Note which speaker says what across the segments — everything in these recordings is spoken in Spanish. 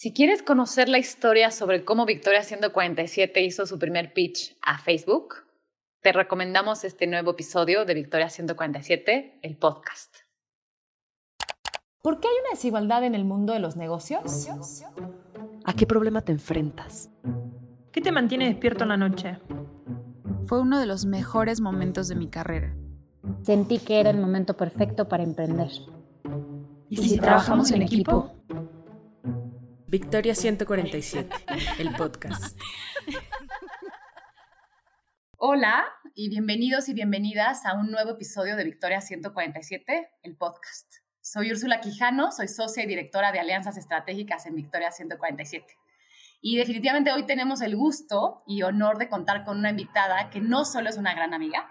Speaker 1: Si quieres conocer la historia sobre cómo Victoria 147 hizo su primer pitch a Facebook, te recomendamos este nuevo episodio de Victoria 147, el podcast.
Speaker 2: ¿Por qué hay una desigualdad en el mundo de los negocios?
Speaker 3: ¿A qué problema te enfrentas?
Speaker 4: ¿Qué te mantiene despierto en la noche?
Speaker 5: Fue uno de los mejores momentos de mi carrera.
Speaker 6: Sentí que era el momento perfecto para emprender.
Speaker 5: ¿Y si, trabajamos en equipo?
Speaker 3: Victoria 147, el podcast.
Speaker 1: Hola y bienvenidos y bienvenidas a un nuevo episodio de Victoria 147, el podcast. Soy Úrsula Quijano, soy socia y directora de Alianzas Estratégicas en Victoria 147. Y definitivamente hoy tenemos el gusto y honor de contar con una invitada que no solo es una gran amiga,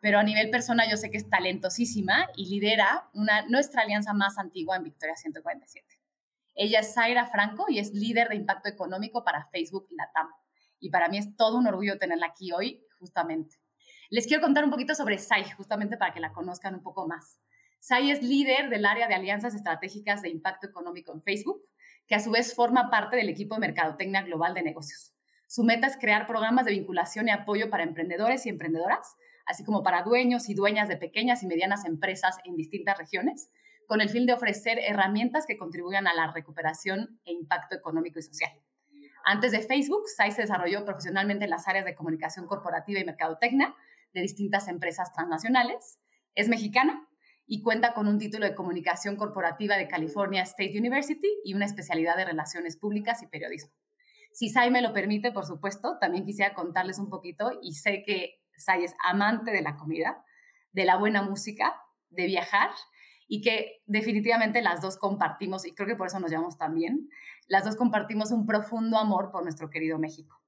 Speaker 1: pero a nivel persona yo sé que es talentosísima y lidera una, nuestra alianza más antigua en Victoria 147. Ella es Zaira Franco y es líder de impacto económico para Facebook Latam. Y para mí es todo un orgullo tenerla aquí hoy, justamente. Les quiero contar un poquito sobre Sai, justamente para que la conozcan un poco más. Sai es líder del área de alianzas estratégicas de impacto económico en Facebook, que a su vez forma parte del equipo de Mercadotecnia Global de Negocios. Su meta es crear programas de vinculación y apoyo para emprendedores y emprendedoras, así como para dueños y dueñas de pequeñas y medianas empresas en distintas regiones, con el fin de ofrecer herramientas que contribuyan a la recuperación e impacto económico y social. Antes de Facebook, SAI se desarrolló profesionalmente en las áreas de comunicación corporativa y mercadotecnia de distintas empresas transnacionales. Es mexicana y cuenta con un título de comunicación corporativa de California State University y una especialidad de relaciones públicas y periodismo. Si Sai me lo permite, por supuesto, también quisiera contarles un poquito y sé que Sai es amante de la comida, de la buena música, de viajar y que definitivamente las dos compartimos, y creo que por eso nos llamamos también, las dos compartimos un profundo amor por nuestro querido México.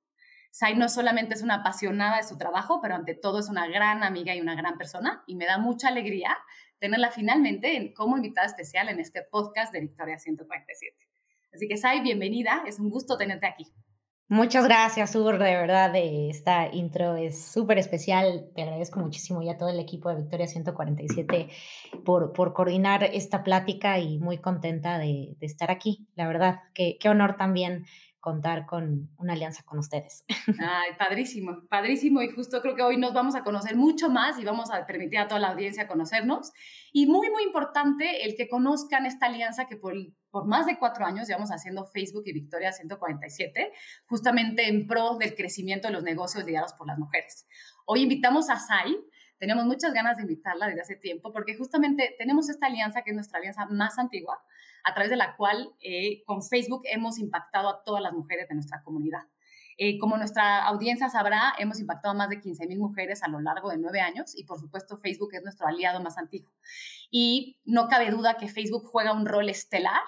Speaker 1: Sai no solamente es una apasionada de su trabajo, pero ante todo es una gran amiga y una gran persona, y me da mucha alegría tenerla finalmente como invitada especial en este podcast de Victoria 147. Así que Sai, bienvenida, es un gusto tenerte aquí.
Speaker 6: Muchas gracias, Ur, de verdad, esta intro es súper especial. Te agradezco muchísimo ya todo el equipo de Victoria 147 por, por coordinar esta plática y muy contenta de, de estar aquí. La verdad, qué, qué honor también contar con una alianza con ustedes.
Speaker 1: Ay, padrísimo, padrísimo. Y justo creo que hoy nos vamos a conocer mucho más y vamos a permitir a toda la audiencia conocernos. Y muy, muy importante el que conozcan esta alianza que por, por más de cuatro años llevamos haciendo Facebook y Victoria 147, justamente en pro del crecimiento de los negocios liderados por las mujeres. Hoy invitamos a Sai, tenemos muchas ganas de invitarla desde hace tiempo porque justamente tenemos esta alianza que es nuestra alianza más antigua, a través de la cual eh, con Facebook hemos impactado a todas las mujeres de nuestra comunidad. Eh, como nuestra audiencia sabrá, hemos impactado a más de 15 mil mujeres a lo largo de nueve años y por supuesto Facebook es nuestro aliado más antiguo. Y no cabe duda que Facebook juega un rol estelar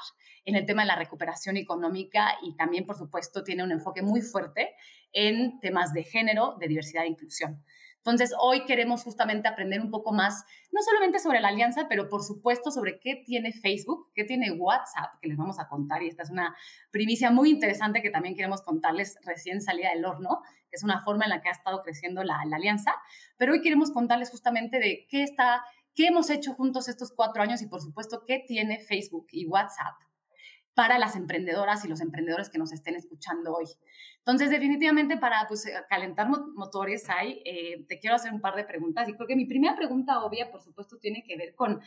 Speaker 1: en el tema de la recuperación económica y también, por supuesto, tiene un enfoque muy fuerte en temas de género, de diversidad e inclusión. Entonces, hoy queremos justamente aprender un poco más, no solamente sobre la alianza, pero por supuesto sobre qué tiene Facebook, qué tiene WhatsApp, que les vamos a contar. Y esta es una primicia muy interesante que también queremos contarles recién salida del horno, es una forma en la que ha estado creciendo la, la alianza. Pero hoy queremos contarles justamente de qué está, qué hemos hecho juntos estos cuatro años y por supuesto qué tiene Facebook y WhatsApp para las emprendedoras y los emprendedores que nos estén escuchando hoy. Entonces, definitivamente para pues, eh, calentar motores hay, eh, te quiero hacer un par de preguntas y creo que mi primera pregunta obvia, por supuesto, tiene que ver con,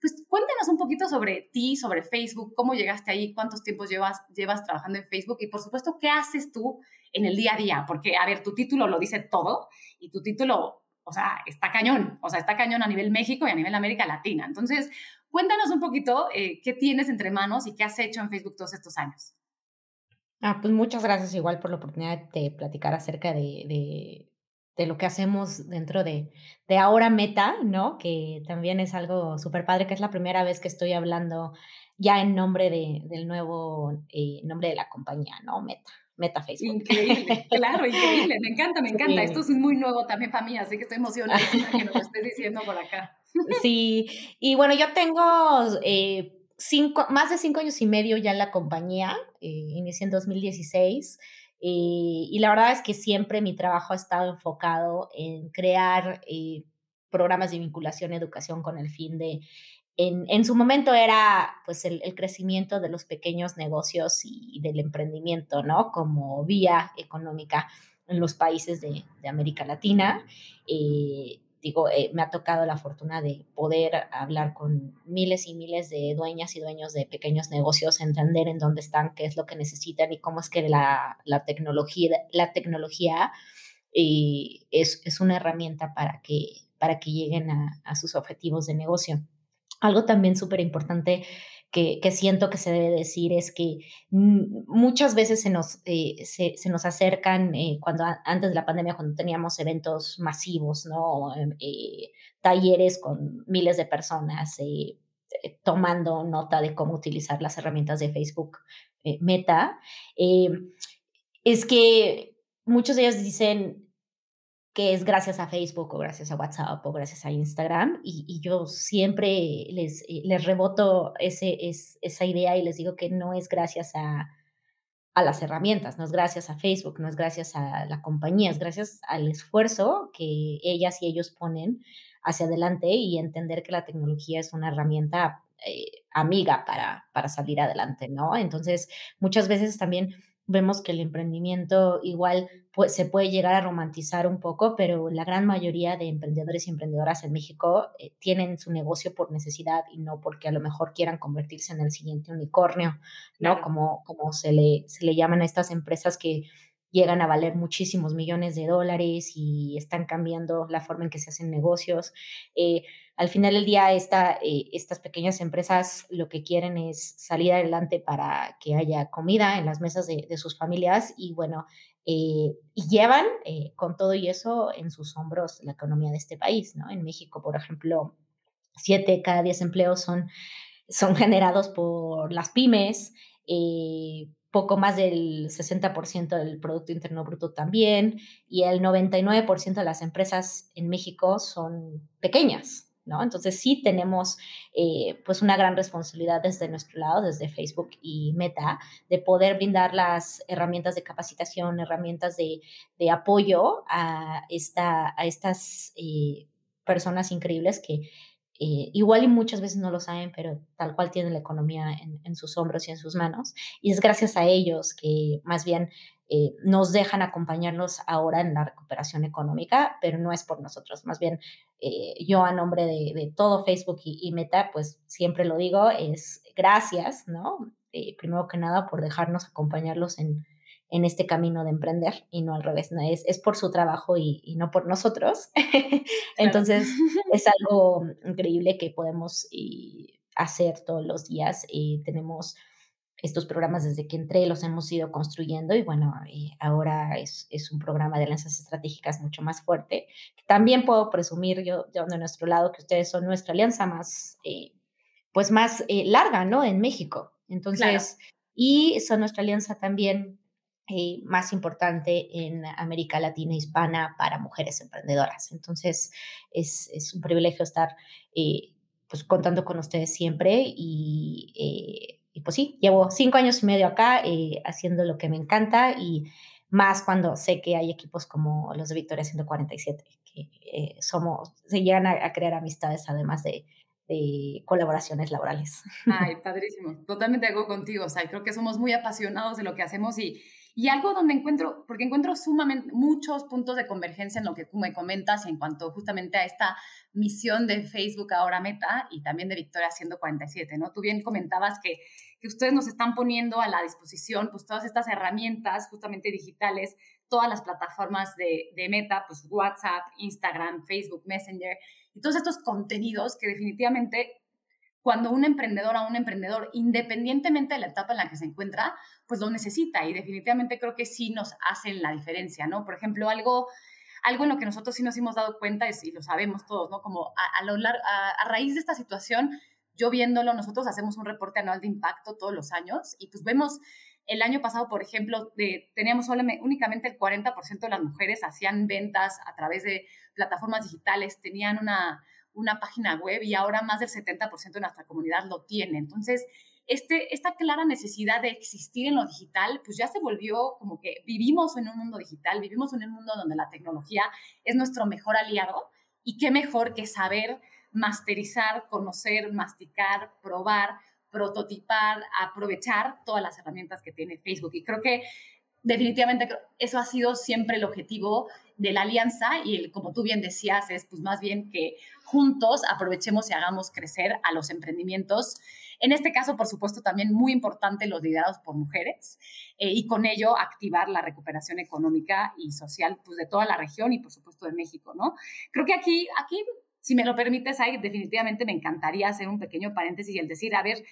Speaker 1: pues cuéntanos un poquito sobre ti, sobre Facebook, cómo llegaste ahí, cuántos tiempos llevas, llevas trabajando en Facebook y por supuesto, qué haces tú en el día a día, porque, a ver, tu título lo dice todo y tu título o sea, está cañón, o sea, está cañón a nivel México y a nivel América Latina. Entonces, cuéntanos un poquito eh, qué tienes entre manos y qué has hecho en Facebook todos estos años.
Speaker 6: Ah, pues muchas gracias igual por la oportunidad de platicar acerca de, de, de lo que hacemos dentro de, de Ahora Meta, ¿no? Que también es algo súper padre, que es la primera vez que estoy hablando ya en nombre de, del nuevo eh, nombre de la compañía, ¿no? Meta. Meta Facebook.
Speaker 1: Increíble, claro, increíble. Me encanta, me encanta. Esto es muy nuevo también para mí, así que estoy emocionada que nos lo estés diciendo por acá.
Speaker 6: Sí, y bueno, yo tengo eh, cinco, más de cinco años y medio ya en la compañía, eh, inicié en 2016. Eh, y la verdad es que siempre mi trabajo ha estado enfocado en crear programas de vinculación y educación con el fin de en, en, su momento era pues el, el, crecimiento de los pequeños negocios y, del emprendimiento, ¿no? Como vía económica en los países de, de América Latina. Eh, digo, eh, me ha tocado la fortuna de poder hablar con miles y miles de dueñas y dueños de pequeños negocios, entender en dónde están, qué es lo que necesitan y cómo es que la, la tecnología, la tecnología es, es, una herramienta para que, para que lleguen a, a sus objetivos de negocio. Algo también súper importante que, siento que se debe decir es que muchas veces se nos, eh, se, nos acercan, eh, cuando antes de la pandemia, cuando teníamos eventos masivos, ¿no? Em, eh, talleres con miles de personas tomando nota de cómo utilizar las herramientas de Facebook Meta, es que muchos de ellos dicen, que es gracias a Facebook o gracias a WhatsApp o gracias a Instagram. Y, y yo siempre les, eh, les reboto ese, es, esa idea y les digo que no es gracias a, a las herramientas, no es gracias a Facebook, no es gracias a la compañía, es gracias al esfuerzo que ellas y ellos ponen hacia adelante y entender que la tecnología es una herramienta eh, amiga para, para salir adelante, ¿no? Entonces, muchas veces también vemos que el emprendimiento igual pues, se puede llegar a romantizar un poco, pero la gran mayoría de emprendedores y emprendedoras en México eh, tienen su negocio por necesidad y no porque a lo mejor quieran convertirse en el siguiente unicornio, ¿no? Como, como se, le, se le llaman a estas empresas que llegan a valer muchísimos millones de dólares y están cambiando la forma en que se hacen negocios. Eh, al final del día, eh, estas pequeñas empresas lo que quieren es salir adelante para que haya comida en las mesas de, sus familias y bueno, eh, y llevan eh, con todo y eso en sus hombros la economía de este país, ¿no? En México, por ejemplo, siete cada diez empleos son, son generados por las pymes. Poco más del 60% del Producto Interno Bruto también, y el 99% de las empresas en México son pequeñas, ¿no? Entonces sí tenemos eh, pues una gran responsabilidad desde nuestro lado, desde Facebook y Meta, de poder brindar las herramientas de capacitación, herramientas de, de apoyo a, esta, a estas eh, personas increíbles que eh, igual y muchas veces no lo saben, pero tal cual tienen la economía en, en, sus hombros y en sus manos. Y es gracias a ellos que más bien eh, nos dejan acompañarnos ahora en la recuperación económica, pero no es por nosotros. Más bien, eh, yo a nombre de, de todo Facebook y, y, Meta, pues siempre lo digo, es gracias, ¿no? Eh, primero que nada, por dejarnos acompañarlos en, en este camino de emprender y no al revés, ¿no? es, es por su trabajo y, y no por nosotros. Entonces, es algo increíble que podemos y, hacer todos los días. y tenemos estos programas desde que entré, los hemos ido construyendo y bueno, y ahora es, es, un programa de alianzas estratégicas mucho más fuerte. También puedo presumir yo, yo de nuestro lado que ustedes son nuestra alianza más, eh, pues más eh, larga, ¿no? En México. Entonces, claro. y son nuestra alianza también eh, más importante en América Latina hispana para mujeres emprendedoras. Entonces, es, es un privilegio estar eh, pues contando con ustedes siempre y, eh, y, pues sí, llevo cinco años y medio acá eh, haciendo lo que me encanta y más cuando sé que hay equipos como los de Victoria 147, que eh, somos, se llegan a, crear amistades además de, de colaboraciones laborales.
Speaker 1: Ay, padrísimo. Totalmente hago contigo. O sea, creo que somos muy apasionados de lo que hacemos y, y algo donde encuentro, porque encuentro sumamente muchos puntos de convergencia en lo que tú me comentas en cuanto justamente a esta misión de Facebook ahora Meta y también de Victoria 147, ¿no? Tú bien comentabas que, que ustedes nos están poniendo a la disposición pues todas estas herramientas justamente digitales, todas las plataformas de, de Meta, pues WhatsApp, Instagram, Facebook, Messenger, y todos estos contenidos que definitivamente cuando un emprendedor a un emprendedor, independientemente de la etapa en la que se encuentra, pues lo necesita y definitivamente creo que sí nos hacen la diferencia, ¿no? Por ejemplo, algo, algo en lo que nosotros sí nos hemos dado cuenta es, y lo sabemos todos, ¿no? Como a, a, lo largo, a, a raíz de esta situación, yo viéndolo, nosotros hacemos un reporte anual de impacto todos los años y pues vemos el año pasado, por ejemplo, de, teníamos únicamente el 40% de las mujeres hacían ventas a través de plataformas digitales, tenían una, una página web y ahora más del 70% de nuestra comunidad lo tiene. Entonces, este, esta clara necesidad de existir en lo digital, pues ya se volvió como que vivimos en un mundo digital, vivimos en un mundo donde la tecnología es nuestro mejor aliado y qué mejor que saber masterizar, conocer, masticar, probar, prototipar, aprovechar todas las herramientas que tiene Facebook. Y creo que definitivamente eso ha sido siempre el objetivo de la alianza y el, como tú bien decías, es pues más bien que juntos aprovechemos y hagamos crecer a los emprendimientos. En este caso, por supuesto, también muy importante los liderados por mujeres eh, y con ello activar la recuperación económica y social pues, de toda la región y, por supuesto, de México, ¿no? Creo que aquí, aquí si me lo permites, ahí definitivamente me encantaría hacer un pequeño paréntesis y el decir, a ver,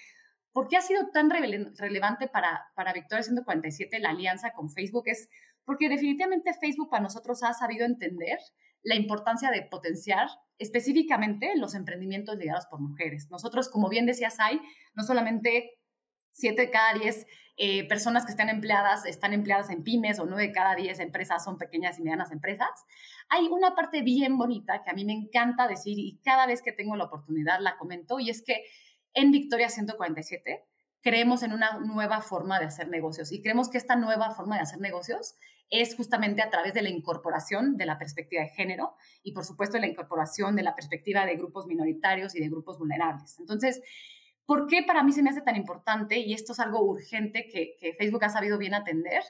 Speaker 1: ¿por qué ha sido tan relevante para, para Victoria 147 la alianza con Facebook? Es porque definitivamente Facebook para nosotros ha sabido entender la importancia de potenciar específicamente los emprendimientos liderados por mujeres. Nosotros, como bien decías, hay no solamente 7 de cada 10 eh, personas que están empleadas están empleadas en pymes o 9 de cada 10 empresas son pequeñas y medianas empresas. Hay una parte bien bonita que a mí me encanta decir y cada vez que tengo la oportunidad la comento y es que en Victoria 147 creemos en una nueva forma de hacer negocios y creemos que esta nueva forma de hacer negocios es justamente a través de la incorporación de la perspectiva de género y por supuesto la incorporación de la perspectiva de grupos minoritarios y de grupos vulnerables. Entonces, ¿por qué para mí se me hace tan importante y esto es algo urgente que, que Facebook ha sabido bien atender?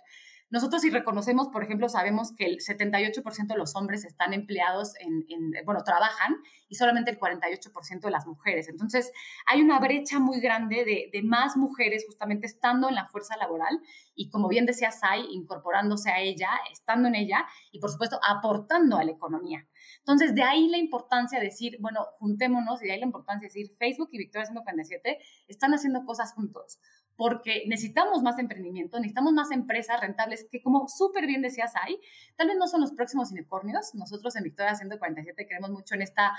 Speaker 1: Nosotros si reconocemos, por ejemplo, sabemos que el 78% de los hombres están empleados en, bueno, trabajan y solamente el 48% de las mujeres. Entonces, hay una brecha muy grande de, de, más mujeres justamente estando en la fuerza laboral y, como bien decía Sai, incorporándose a ella, estando en ella y, por supuesto, aportando a la economía. Entonces, de ahí la importancia de decir, bueno, juntémonos y de ahí la importancia de decir, Facebook y Victoria 147 están haciendo cosas juntos porque necesitamos más emprendimiento, necesitamos más empresas rentables que como súper bien decías hay, tal vez no son los próximos unicornios, nosotros en Victoria 147 creemos mucho en esta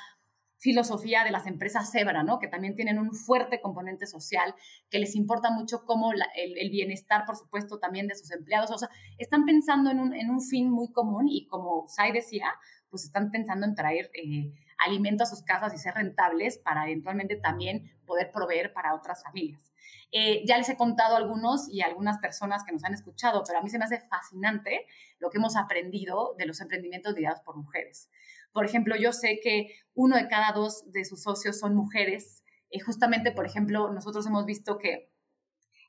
Speaker 1: filosofía de las empresas Zebra, ¿no? que también tienen un fuerte componente social, que les importa mucho cómo el, bienestar, por supuesto, también de sus empleados, o sea, están pensando en un, en un fin muy común y como Sai decía, pues están pensando en traer eh, alimento a sus casas y ser rentables para eventualmente también poder proveer para otras familias. Eh, ya les he contado algunos y algunas personas que nos han escuchado, pero a mí se me hace fascinante lo que hemos aprendido de los emprendimientos liderados por mujeres. Por ejemplo, yo sé que uno de cada dos de sus socios son mujeres. y justamente, por ejemplo, nosotros hemos visto que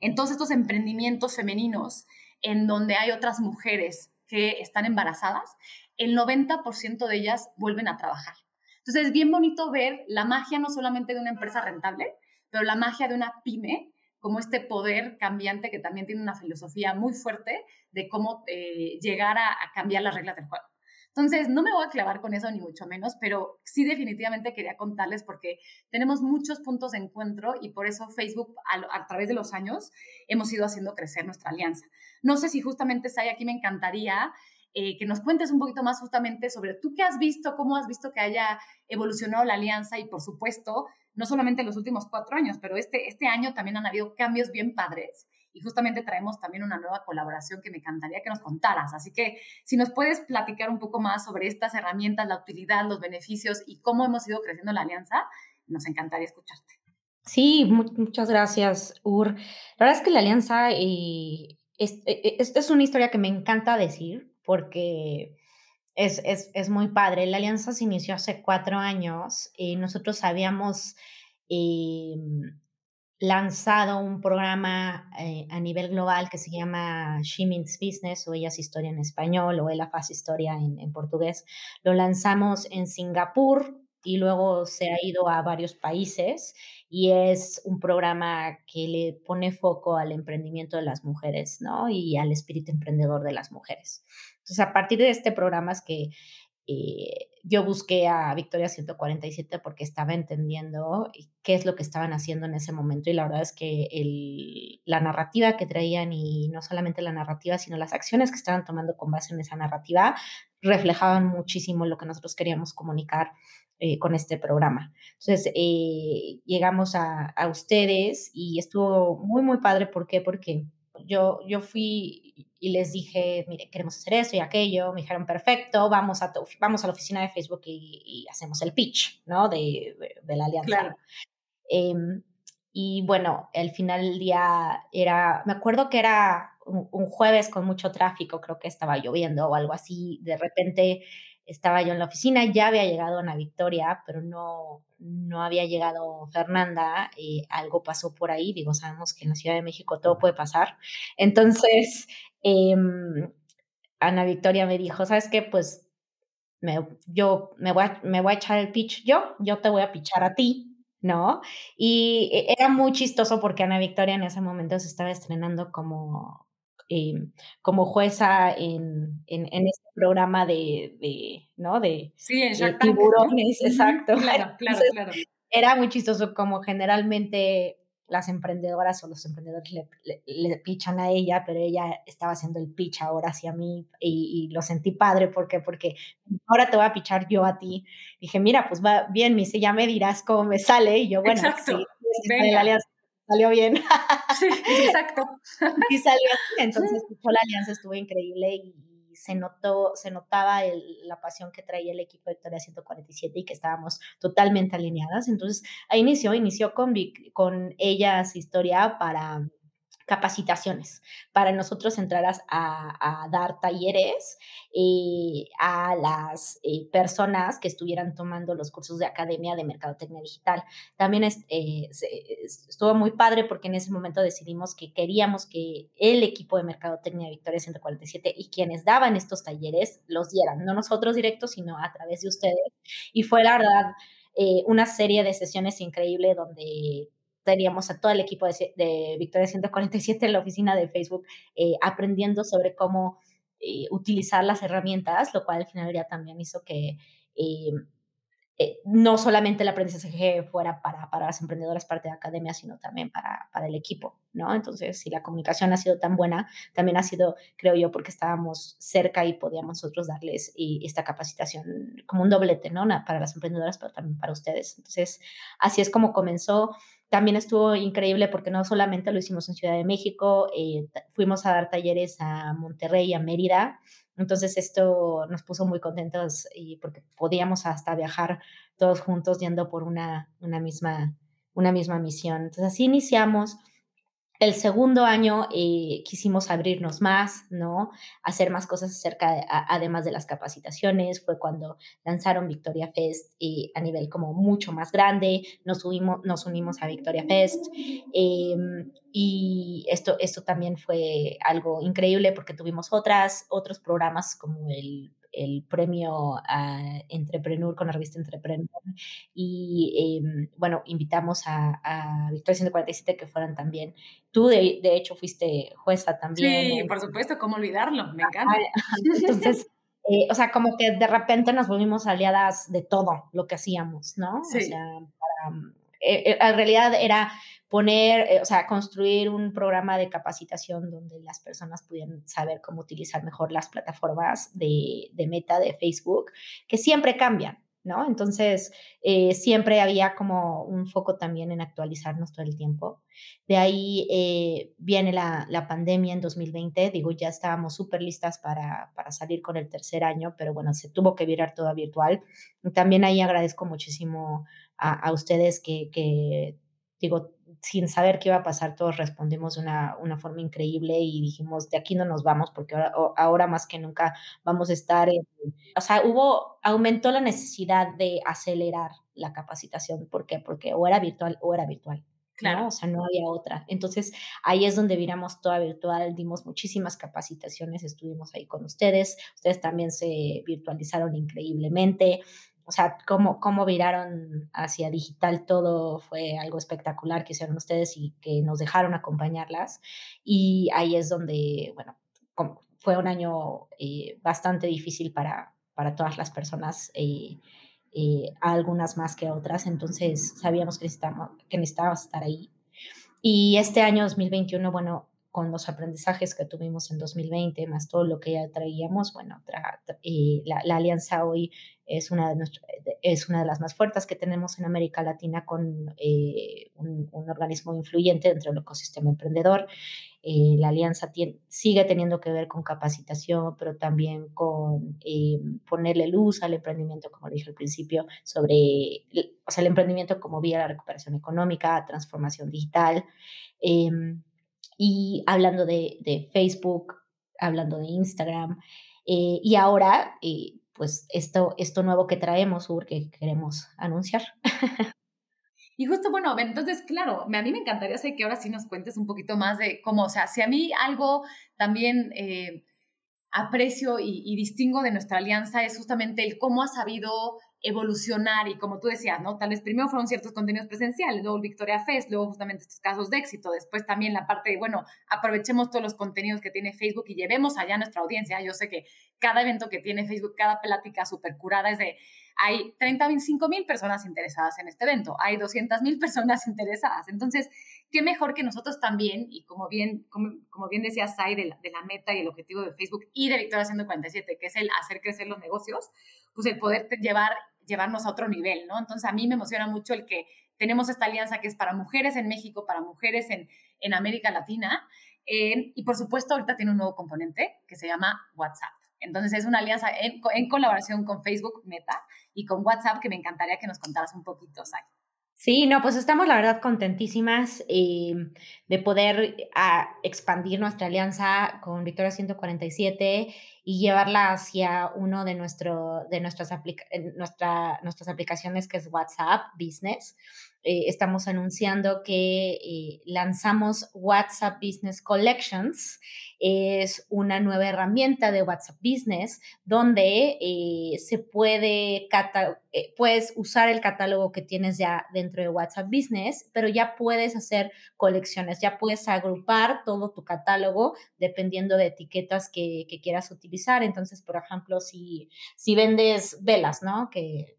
Speaker 1: en todos estos emprendimientos femeninos, en donde hay otras mujeres que están embarazadas, el 90% de ellas vuelven a trabajar. Entonces es bien bonito ver la magia no solamente de una empresa rentable, pero la magia de una pyme como este poder cambiante que también tiene una filosofía muy fuerte de cómo eh, llegar a, cambiar las reglas del juego. Entonces, no me voy a clavar con eso ni mucho menos, pero sí definitivamente quería contarles porque tenemos muchos puntos de encuentro y por eso Facebook a, través de los años hemos ido haciendo crecer nuestra alianza. No sé si justamente, Sai, aquí me encantaría eh, que nos cuentes un poquito más justamente sobre tú qué has visto, cómo has visto que haya evolucionado la alianza y por supuesto, no solamente en los últimos cuatro años, pero este, este año también han habido cambios bien padres y justamente traemos también una nueva colaboración que me encantaría que nos contaras. Así que si nos puedes platicar un poco más sobre estas herramientas, la utilidad, los beneficios y cómo hemos ido creciendo la alianza, nos encantaría escucharte.
Speaker 6: Sí, muchas gracias, Ur. La verdad es que la alianza eh, es, es, es una historia que me encanta decir porque es, es, es, muy padre. La alianza se inició hace cuatro años y nosotros habíamos eh, lanzado un programa eh, a nivel global que se llama She Means Business o Ellas Historia en español o Ella Faz Historia en, en portugués. Lo lanzamos en Singapur y luego se ha ido a varios países y es un programa que le pone foco al emprendimiento de las mujeres, ¿no? Y al espíritu emprendedor de las mujeres. Entonces, a partir de este programa es que eh, yo busqué a Victoria 147 porque estaba entendiendo qué es lo que estaban haciendo en ese momento y la verdad es que la narrativa que traían y no solamente la narrativa, sino las acciones que estaban tomando con base en esa narrativa reflejaban muchísimo lo que nosotros queríamos comunicar eh, con este programa. Entonces, eh, llegamos a, a, ustedes y estuvo muy, muy padre. ¿Por qué? Porque yo, yo fui y les dije, mire, queremos hacer eso y aquello. Me dijeron, perfecto, vamos a, vamos a la oficina de Facebook y, hacemos el pitch, ¿no? De, de, la alianza. Claro. Em, y bueno, el final del día era, me acuerdo que era un, un, jueves con mucho tráfico, creo que estaba lloviendo o algo así. De repente estaba yo en la oficina, ya había llegado Ana Victoria, pero no, no había llegado Fernanda, eh, algo pasó por ahí, digo, sabemos que en la Ciudad de México todo puede pasar. Entonces, em, Ana Victoria me dijo, ¿sabes qué? Pues me, yo me voy, a, me voy a echar el pitch yo, yo te voy a pichar a ti, ¿no? Y e, era muy chistoso porque Ana Victoria en ese momento se estaba estrenando como, em, como jueza en, en, en, este programa de, de ¿no? De,
Speaker 1: sí, en
Speaker 6: de tiburones, exacto.
Speaker 1: Claro, claro, claro.
Speaker 6: Era muy chistoso como generalmente las emprendedoras o los emprendedores le, le, le, pichan a ella, pero ella estaba haciendo el pitch ahora hacia mí y, y, lo sentí padre. ¿Por qué? Porque ahora te voy a pichar yo a ti. Dije, mira, pues va bien, me dice, ya me dirás cómo me sale. Y yo, bueno,
Speaker 1: exacto.
Speaker 6: sí, la alianza salió bien.
Speaker 1: Sí, exacto.
Speaker 6: y salió así. Entonces, la alianza estuvo increíble y se notó, se notaba el, la pasión que traía el equipo de Victoria 147 y que estábamos totalmente alineadas. Entonces, ahí inició, inició con, con ellas historia para capacitaciones para nosotros entrar a, a dar talleres eh, a las eh, personas que estuvieran tomando los cursos de Academia de Mercadotecnia Digital. También es, eh, estuvo muy padre porque en ese momento decidimos que queríamos que el equipo de Mercadotecnia Victoria 147 y quienes daban estos talleres los dieran, no nosotros directos, sino a través de ustedes. Y fue la verdad una serie de sesiones increíble donde teníamos a todo el equipo de, de Victoria 147 en la oficina de Facebook eh, aprendiendo sobre cómo eh, utilizar las herramientas, lo cual al final ya también hizo que eh, eh, no solamente el aprendizaje fuera para, para las emprendedoras parte de academia, sino también para, para el equipo, ¿no? Entonces, si la comunicación ha sido tan buena, también ha sido, creo yo, porque estábamos cerca y podíamos nosotros darles y, esta capacitación como un doblete, ¿no? Para las emprendedoras, pero también para ustedes. Entonces, así es como comenzó. También estuvo increíble porque no solamente lo hicimos en Ciudad de México, eh, fuimos a dar talleres a Monterrey a Mérida. Entonces esto nos puso muy contentos y porque podíamos hasta viajar todos juntos yendo por una, una, misma, una misma misión. Entonces así iniciamos el segundo año eh, quisimos abrirnos más, ¿no? Hacer más cosas acerca, de, además de las capacitaciones. Fue cuando lanzaron Victoria Fest eh, a nivel como mucho más grande. Nos, nos unimos a Victoria Fest. Eh, y esto, esto también fue algo increíble porque tuvimos otras, otros programas como el el premio a Entrepreneur con la revista Entrepreneur. Y eh, bueno, invitamos a, a, Victoria 147 que fueran también. Tú, de, de hecho, fuiste jueza también.
Speaker 1: Sí, por supuesto, ¿cómo olvidarlo? Me encanta.
Speaker 6: Entonces, eh, o sea, como que de repente nos volvimos aliadas de todo lo que hacíamos, ¿no?
Speaker 1: Sí.
Speaker 6: O sea, para, eh, en realidad era poner, eh, o sea, construir un programa de capacitación donde las personas pudieran saber cómo utilizar mejor las plataformas de, de meta de Facebook, que siempre cambian, ¿no? Entonces, eh, siempre había como un foco también en actualizarnos todo el tiempo. De ahí eh, viene la, la, pandemia en 2020, digo, ya estábamos súper listas para, para, salir con el tercer año, pero bueno, se tuvo que virar todo virtual. También ahí agradezco muchísimo a, a ustedes que, que, digo, sin saber qué iba a pasar, todos respondimos de una, una, forma increíble y dijimos, de aquí no nos vamos porque ahora, ahora más que nunca vamos a estar en, o sea, hubo, aumentó la necesidad de acelerar la capacitación. ¿Por qué? Porque o era virtual o era virtual.
Speaker 1: Claro.
Speaker 6: ¿no? O sea, no había otra. Entonces, ahí es donde viramos toda virtual, dimos muchísimas capacitaciones, estuvimos ahí con ustedes, ustedes también se virtualizaron increíblemente, o sea, cómo, cómo viraron hacia digital todo fue algo espectacular que hicieron ustedes y que nos dejaron acompañarlas. Y ahí es donde, bueno, fue un año eh, bastante difícil para, para todas las personas, eh, eh, algunas más que otras, entonces sabíamos que necesitábamos, que necesitábamos estar ahí. Y este año 2021, bueno, con los aprendizajes que tuvimos en 2020, más todo lo que ya traíamos, bueno, tra, tra, la, la, alianza hoy es una, de nuestro, es una de las más fuertes que tenemos en América Latina con eh, un, un, organismo influyente dentro del ecosistema emprendedor. Eh, la alianza tiene, sigue teniendo que ver con capacitación, pero también con eh, ponerle luz al emprendimiento, como dije al principio, sobre o sea, el emprendimiento como vía a la recuperación económica, transformación digital. Em, y hablando de, de Facebook, hablando de Instagram, eh, y ahora, eh, pues esto, esto nuevo que traemos, Ur, que queremos anunciar.
Speaker 1: Y justo, bueno, entonces, claro, a mí me encantaría sé que ahora sí nos cuentes un poquito más de cómo, o sea, si a mí algo también eh, aprecio y, y, distingo de nuestra alianza es justamente el cómo ha sabido evolucionar y como tú decías, ¿no? Tal vez primero fueron ciertos contenidos presenciales, luego Victoria Fest, luego justamente estos casos de éxito, después también la parte de, bueno, aprovechemos todos los contenidos que tiene Facebook y llevemos allá a nuestra audiencia. Yo sé que cada evento que tiene Facebook, cada plática súper curada es de, hay 35 mil personas interesadas en este evento, hay 200 mil personas interesadas. Entonces, qué mejor que nosotros también, y como bien, como, como bien decía Sai, de la, de la, meta y el objetivo de Facebook y de Victoria 147, que es el hacer crecer los negocios, pues el poder llevar llevarnos a otro nivel, ¿no? Entonces a mí me emociona mucho el que tenemos esta alianza que es para mujeres en México, para mujeres en, en América Latina, eh, y por supuesto ahorita tiene un nuevo componente que se llama WhatsApp. Entonces es una alianza en, en colaboración con Facebook Meta y con WhatsApp que me encantaría que nos contaras un poquito, Sai.
Speaker 6: Sí, no, pues estamos la verdad contentísimas eh, de poder a, expandir nuestra alianza con Victoria 147 y llevarla hacia uno de, nuestro, de nuestras, aplica nuestra, nuestras aplicaciones que es WhatsApp Business. Eh, estamos anunciando que eh, lanzamos WhatsApp Business Collections. Es una nueva herramienta de WhatsApp Business donde eh, se puede, puedes usar el catálogo que tienes ya dentro de WhatsApp Business, pero ya puedes hacer colecciones, ya puedes agrupar todo tu catálogo dependiendo de etiquetas que, quieras utilizar. Entonces, por ejemplo, si, si vendes velas, ¿no? Que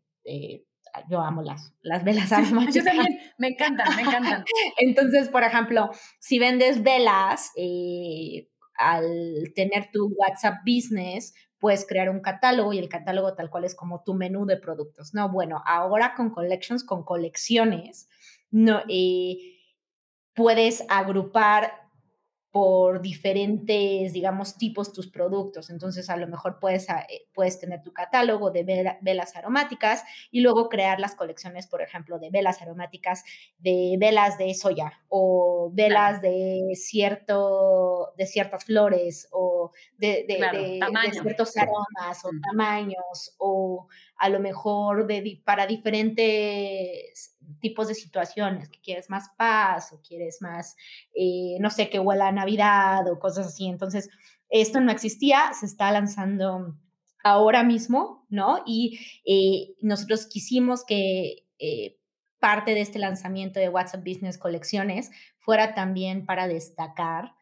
Speaker 6: yo amo las, las velas aromáticas.
Speaker 1: yo también, me encantan, me encantan.
Speaker 6: Entonces, por ejemplo, si vendes velas, eh, al tener tu WhatsApp Business, puedes crear un catálogo y el catálogo tal cual es como tu menú de productos. No, bueno, ahora con collections, con colecciones, no, eh, puedes agrupar por diferentes, digamos, tipos tus productos. Entonces, a lo mejor puedes, eh, puedes tener tu catálogo de velas aromáticas y luego crear las colecciones, por ejemplo, de velas aromáticas, de velas de soya o velas de, cierto, de ciertas flores o de, de, claro, de ciertos aromas o tamaños o a lo mejor de, para diferentes tipos de situaciones, que quieres más paz o quieres más, eh, no sé, que huela a Navidad o cosas así. Entonces, esto no existía, se está lanzando ahora mismo, ¿no? Y eh, nosotros quisimos que eh, parte de este lanzamiento de WhatsApp Business Colecciones fuera también para destacar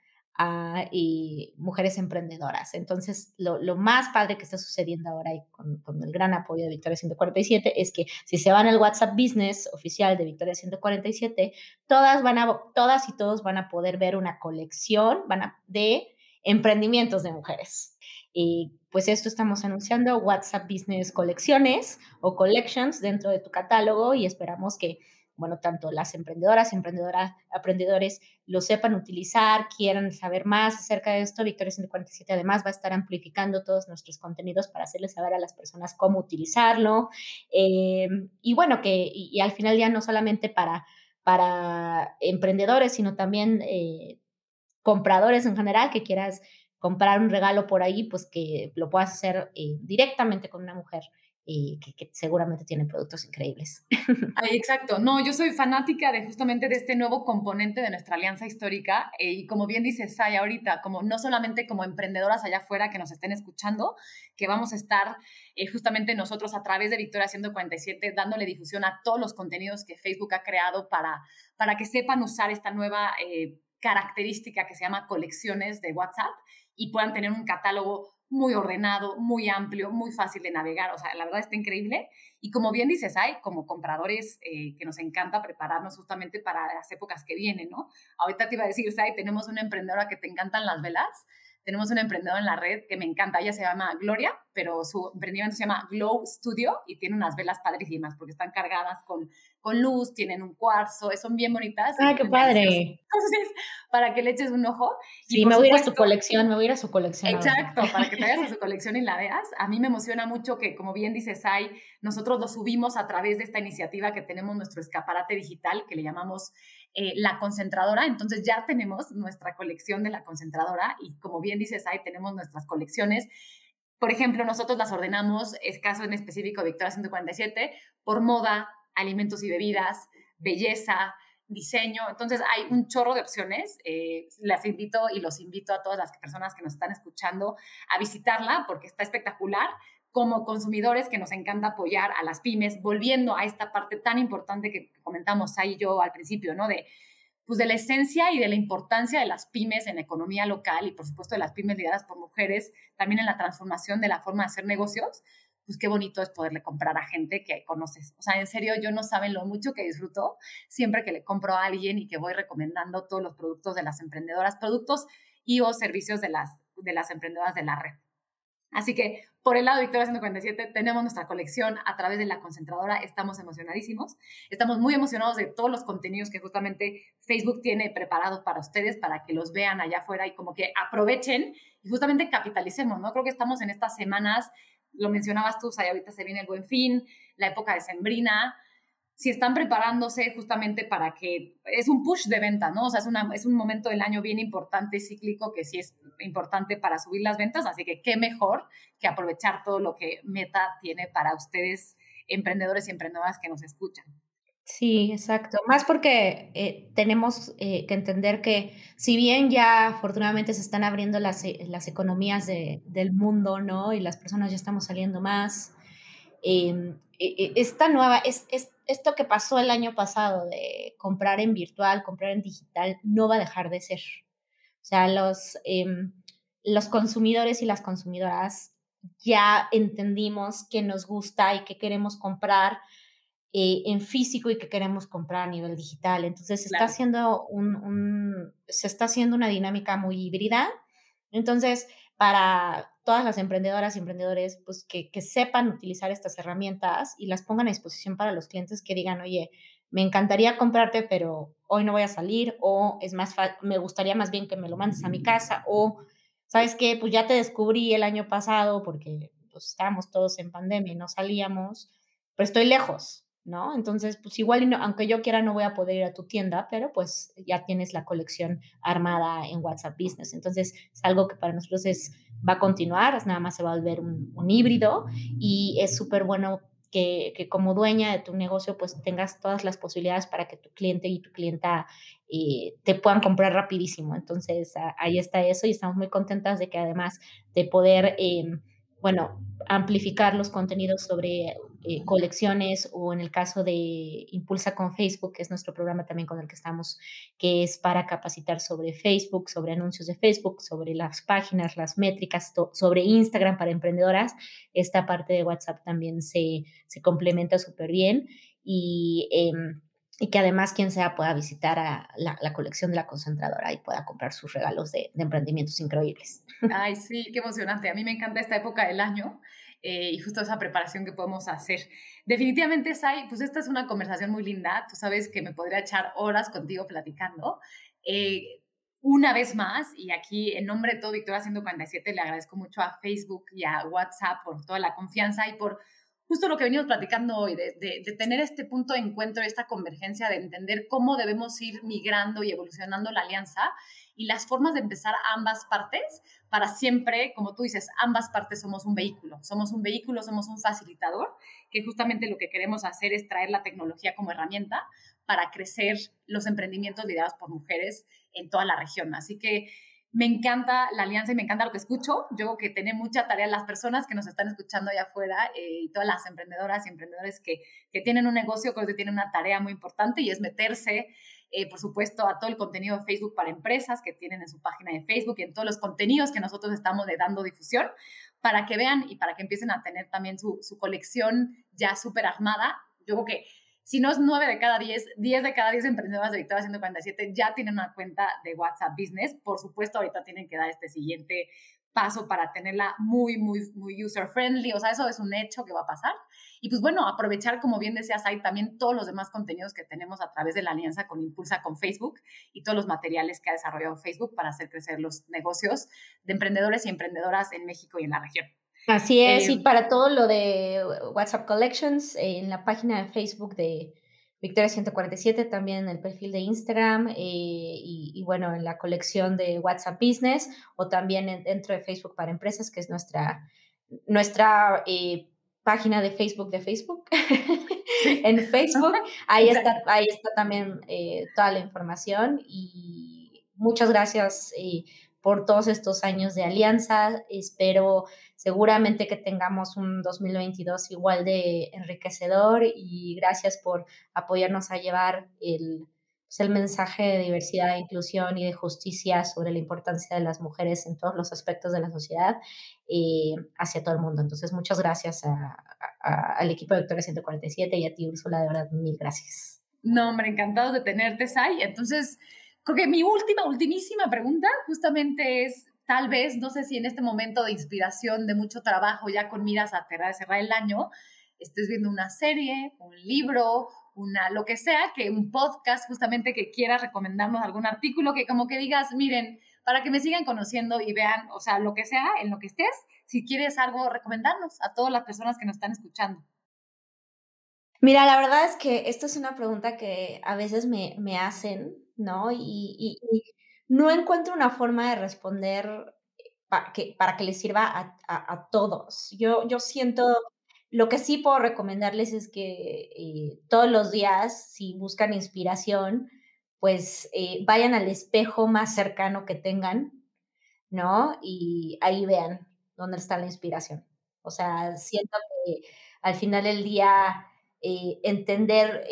Speaker 6: y mujeres emprendedoras. Entonces, lo, lo, más padre que está sucediendo ahora y con, con, el gran apoyo de Victoria 147 es que si se van al WhatsApp Business oficial de Victoria 147, todas, van a, todas y todos van a poder ver una colección van a, de emprendimientos de mujeres. Y pues esto estamos anunciando WhatsApp Business Colecciones o Collections dentro de tu catálogo y esperamos que bueno, tanto las emprendedoras, emprendedoras, aprendedores lo sepan utilizar, quieran saber más acerca de esto. Victoria 147 además va a estar amplificando todos nuestros contenidos para hacerles saber a las personas cómo utilizarlo. Eh, y bueno, que y, al final ya no solamente para, para emprendedores, sino también eh, compradores en general que quieras comprar un regalo por ahí, pues que lo puedas hacer eh, directamente con una mujer y que, seguramente tienen productos increíbles.
Speaker 1: Ay, exacto. No, yo soy fanática de justamente de este nuevo componente de nuestra alianza histórica eh, y como bien dice Saya ahorita, como no solamente como emprendedoras allá afuera que nos estén escuchando, que vamos a estar eh, justamente nosotros a través de Victoria 147 dándole difusión a todos los contenidos que Facebook ha creado para, para que sepan usar esta nueva eh, característica que se llama colecciones de WhatsApp y puedan tener un catálogo muy ordenado, muy amplio, muy fácil de navegar. O sea, la verdad está increíble. Y como bien dices, hay como compradores eh, que nos encanta prepararnos justamente para las épocas que vienen, ¿no? Ahorita te iba a decir, Sai, tenemos una emprendedora que te encantan las velas tenemos una emprendedora en la red que me encanta, ella se llama Gloria, pero su emprendimiento se llama Glow Studio y tiene unas velas padrísimas porque están cargadas con, con luz, tienen un cuarzo, son bien bonitas.
Speaker 6: ¡Ah, qué padre!
Speaker 1: Entonces, para que le eches un ojo.
Speaker 6: Sí, me voy a ir a su colección, me voy a ir a su colección.
Speaker 1: Exacto, para que te vayas a su colección y la veas. A mí me emociona mucho que, como bien dice Sai, nosotros lo subimos a través de esta iniciativa que tenemos nuestro escaparate digital, que le llamamos eh, la concentradora. Entonces ya tenemos nuestra colección de la concentradora y como bien dices, ahí tenemos nuestras colecciones Por ejemplo, nosotros las ordenamos, es caso en específico Victoria 147, por moda, alimentos y bebidas, belleza, diseño. Entonces hay un chorro de opciones. Eh, las invito y los invito a todas las personas que nos están escuchando a visitarla porque está espectacular. Como consumidores que nos encanta apoyar a las pymes, volviendo a esta parte tan importante que comentamos ahí yo al principio, ¿no? De, pues de la esencia y de la importancia de las pymes en economía local y por supuesto de las pymes lideradas por mujeres, también en la transformación de la forma de hacer negocios pues qué bonito es poderle comprar a gente que conoces. O sea, en serio, yo no saben lo mucho que disfruto siempre que le compro a alguien y que voy recomendando todos los productos de las emprendedoras, productos y o servicios de las, de las emprendedoras de la red. Así que por el lado de Victoria 147 tenemos nuestra colección a través de la concentradora, estamos emocionadísimos, estamos muy emocionados de todos los contenidos que justamente Facebook tiene preparados para ustedes, para que los vean allá afuera y como que aprovechen y justamente capitalicemos, ¿no? Creo que estamos en estas semanas lo mencionabas tú, Say, ahorita se viene el buen fin, la época de sembrina, si están preparándose justamente para que es un push de venta, ¿no? O sea, es, una, es un momento del año bien importante, cíclico, que sí es importante para subir las ventas, así que qué mejor que aprovechar todo lo que Meta tiene para ustedes, emprendedores y emprendedoras que nos escuchan.
Speaker 6: Sí, exacto. Más porque eh, tenemos eh, que entender que si bien ya afortunadamente se están abriendo las, eh, las economías de, del mundo, ¿no? Y las personas ya estamos saliendo más, em, e, e, esta nueva, es, es, esto que pasó el año pasado de comprar en virtual, comprar en digital, no va a dejar de ser. O sea, los, em, los consumidores y las consumidoras ya entendimos que nos gusta y que queremos comprar eh, en físico y que queremos comprar a nivel digital. Entonces, se, está haciendo un, se está haciendo una dinámica muy híbrida. Entonces, para todas las emprendedoras y emprendedores, pues que, que, sepan utilizar estas herramientas y las pongan a disposición para los clientes que digan, oye, me encantaría comprarte, pero hoy no voy a salir, o es más, me gustaría más bien que me lo mandes a mi casa, o, ¿sabes qué? Pues ya te descubrí el año pasado porque pues, estábamos todos en pandemia y no salíamos, pero estoy lejos, ¿no? Entonces, pues igual, aunque yo quiera, no voy a poder ir a tu tienda, pero pues ya tienes la colección armada en WhatsApp Business. Entonces, es algo que para nosotros es, va a continuar, nada más se va a volver un, híbrido y es súper bueno que, que, como dueña de tu negocio, pues tengas todas las posibilidades para que tu cliente y tu clienta eh, te puedan comprar rapidísimo. Entonces, ahí está eso y estamos muy contentas de que además de poder... Em, bueno, amplificar los contenidos sobre eh, colecciones o en el caso de Impulsa con Facebook, que es nuestro programa también con el que estamos, que es para capacitar sobre Facebook, sobre anuncios de Facebook, sobre las páginas, las métricas, sobre Instagram para emprendedoras. Esta parte de WhatsApp también se, complementa súper bien y... Em, y que además quien sea pueda visitar a la, colección de la concentradora y pueda comprar sus regalos de, emprendimientos increíbles.
Speaker 1: Ay, sí, qué emocionante. A mí me encanta esta época del año eh, y justo esa preparación que podemos hacer. Definitivamente, Sai, pues esta es una conversación muy linda. Tú sabes que me podría echar horas contigo platicando. Eh, una vez más, y aquí en nombre de todo Victoria 147 le agradezco mucho a Facebook y a WhatsApp por toda la confianza y por justo lo que venimos platicando hoy, de, de, tener este punto de encuentro, esta convergencia, de entender cómo debemos ir migrando y evolucionando la alianza y las formas de empezar ambas partes para siempre, como tú dices, ambas partes somos un vehículo, somos un vehículo, somos un facilitador, que justamente lo que queremos hacer es traer la tecnología como herramienta para crecer los emprendimientos liderados por mujeres en toda la región. Así que me encanta la alianza y me encanta lo que escucho. Yo que tiene mucha tarea las personas que nos están escuchando allá afuera eh, y todas las emprendedoras y emprendedores que, que, tienen un negocio, creo que tienen una tarea muy importante y es meterse, eh, por supuesto, a todo el contenido de Facebook para empresas que tienen en su página de Facebook y en todos los contenidos que nosotros estamos dando difusión para que vean y para que empiecen a tener también su, su colección ya súper armada. Yo creo que si no es 9 de cada 10, 10 de cada 10 emprendedoras de Victoria 147 ya tienen una cuenta de WhatsApp Business. Por supuesto, ahorita tienen que dar este siguiente paso para tenerla muy, muy, muy user friendly. O sea, eso es un hecho que va a pasar. Y pues bueno, aprovechar, como bien decías, hay también todos los demás contenidos que tenemos a través de la alianza con Impulsa con Facebook y todos los materiales que ha desarrollado Facebook para hacer crecer los negocios de emprendedores y emprendedoras en México y en la región.
Speaker 6: Así es, y em, para todo lo de WhatsApp Collections, en la página de Facebook de Victoria 147, también en el perfil de Instagram eh, y, bueno, en la colección de WhatsApp Business o también dentro de Facebook para Empresas, que es nuestra, nuestra eh, página de Facebook de Facebook. en Facebook, ahí está, ahí está también eh, toda la información y muchas gracias eh, por todos estos años de alianza. Espero seguramente que tengamos un 2022 igual de enriquecedor y gracias por apoyarnos a llevar el, pues, el mensaje de diversidad, inclusión y de justicia sobre la importancia de las mujeres en todos los aspectos de la sociedad eh, hacia todo el mundo. Entonces, muchas gracias al equipo de Victoria 147 y a ti, Úrsula, de verdad, mil gracias.
Speaker 1: No, hombre, encantado de tenerte, Sai. Entonces, creo que mi última, ultimísima pregunta justamente es, tal vez, no sé si en este momento de inspiración, de mucho trabajo, ya con miras a cerrar el año, estés viendo una serie, un libro, una, lo que sea, que un podcast justamente que quiera recomendarnos algún artículo, que como que digas, miren, para que me sigan conociendo y vean, o sea, lo que sea, en lo que estés, si quieres algo, recomendarnos a todas las personas que nos están escuchando.
Speaker 6: Mira, la verdad es que esto es una pregunta que a veces me, me hacen, ¿no? Y, no encuentro una forma de responder para que, para que les sirva a, a, todos. Yo, yo siento, lo que sí puedo recomendarles es que eh, todos los días, si buscan inspiración, pues eh, vayan al espejo más cercano que tengan, ¿no? Y ahí vean dónde está la inspiración. O sea, siento que al final del día eh, entender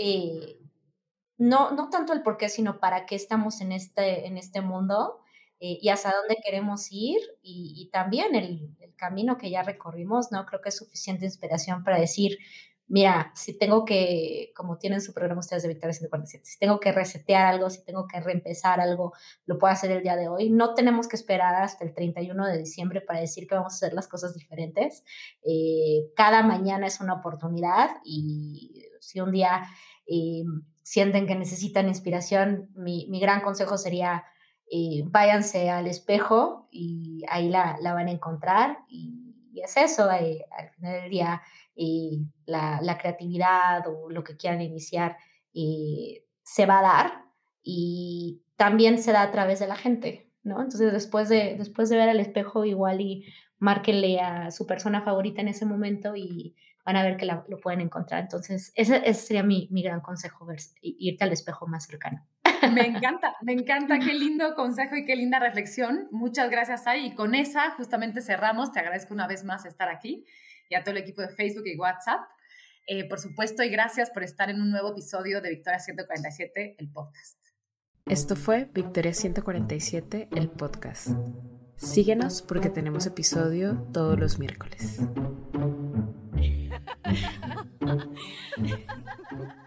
Speaker 6: no, no tanto el por qué, sino para qué estamos en este, en este mundo eh, y hacia dónde queremos ir y, también el, camino que ya recorrimos, ¿no? Creo que es suficiente inspiración para decir, mira, si tengo que, como tienen su programa ustedes de Victoria 147, si tengo que resetear algo, si tengo que reempezar algo, lo puedo hacer el día de hoy. No tenemos que esperar hasta el 31 de diciembre para decir que vamos a hacer las cosas diferentes. Eh, cada mañana es una oportunidad y si un día... Eh, sienten que necesitan inspiración, mi, gran consejo sería eh, váyanse al espejo y ahí la, van a encontrar. Y, es eso, eh, al final del día, eh, la, creatividad o lo que quieran iniciar se va a dar y también se da a través de la gente, ¿no? Entonces, después de, después de ver al espejo, igual y márquenle a su persona favorita en ese momento y van a ver que lo pueden encontrar. Entonces, ese, sería mi, mi, gran consejo, ver, irte al espejo más cercano.
Speaker 1: Me encanta, me encanta, qué lindo consejo y qué linda reflexión. Muchas gracias, Ay. Y con esa justamente cerramos. Te agradezco una vez más estar aquí y a todo el equipo de Facebook y WhatsApp. Eh, por supuesto, y gracias por estar en un nuevo episodio de Victoria 147, el podcast.
Speaker 3: Esto fue Victoria 147, el podcast. Síguenos porque tenemos episodio todos los miércoles. 哈哈哈哈哈。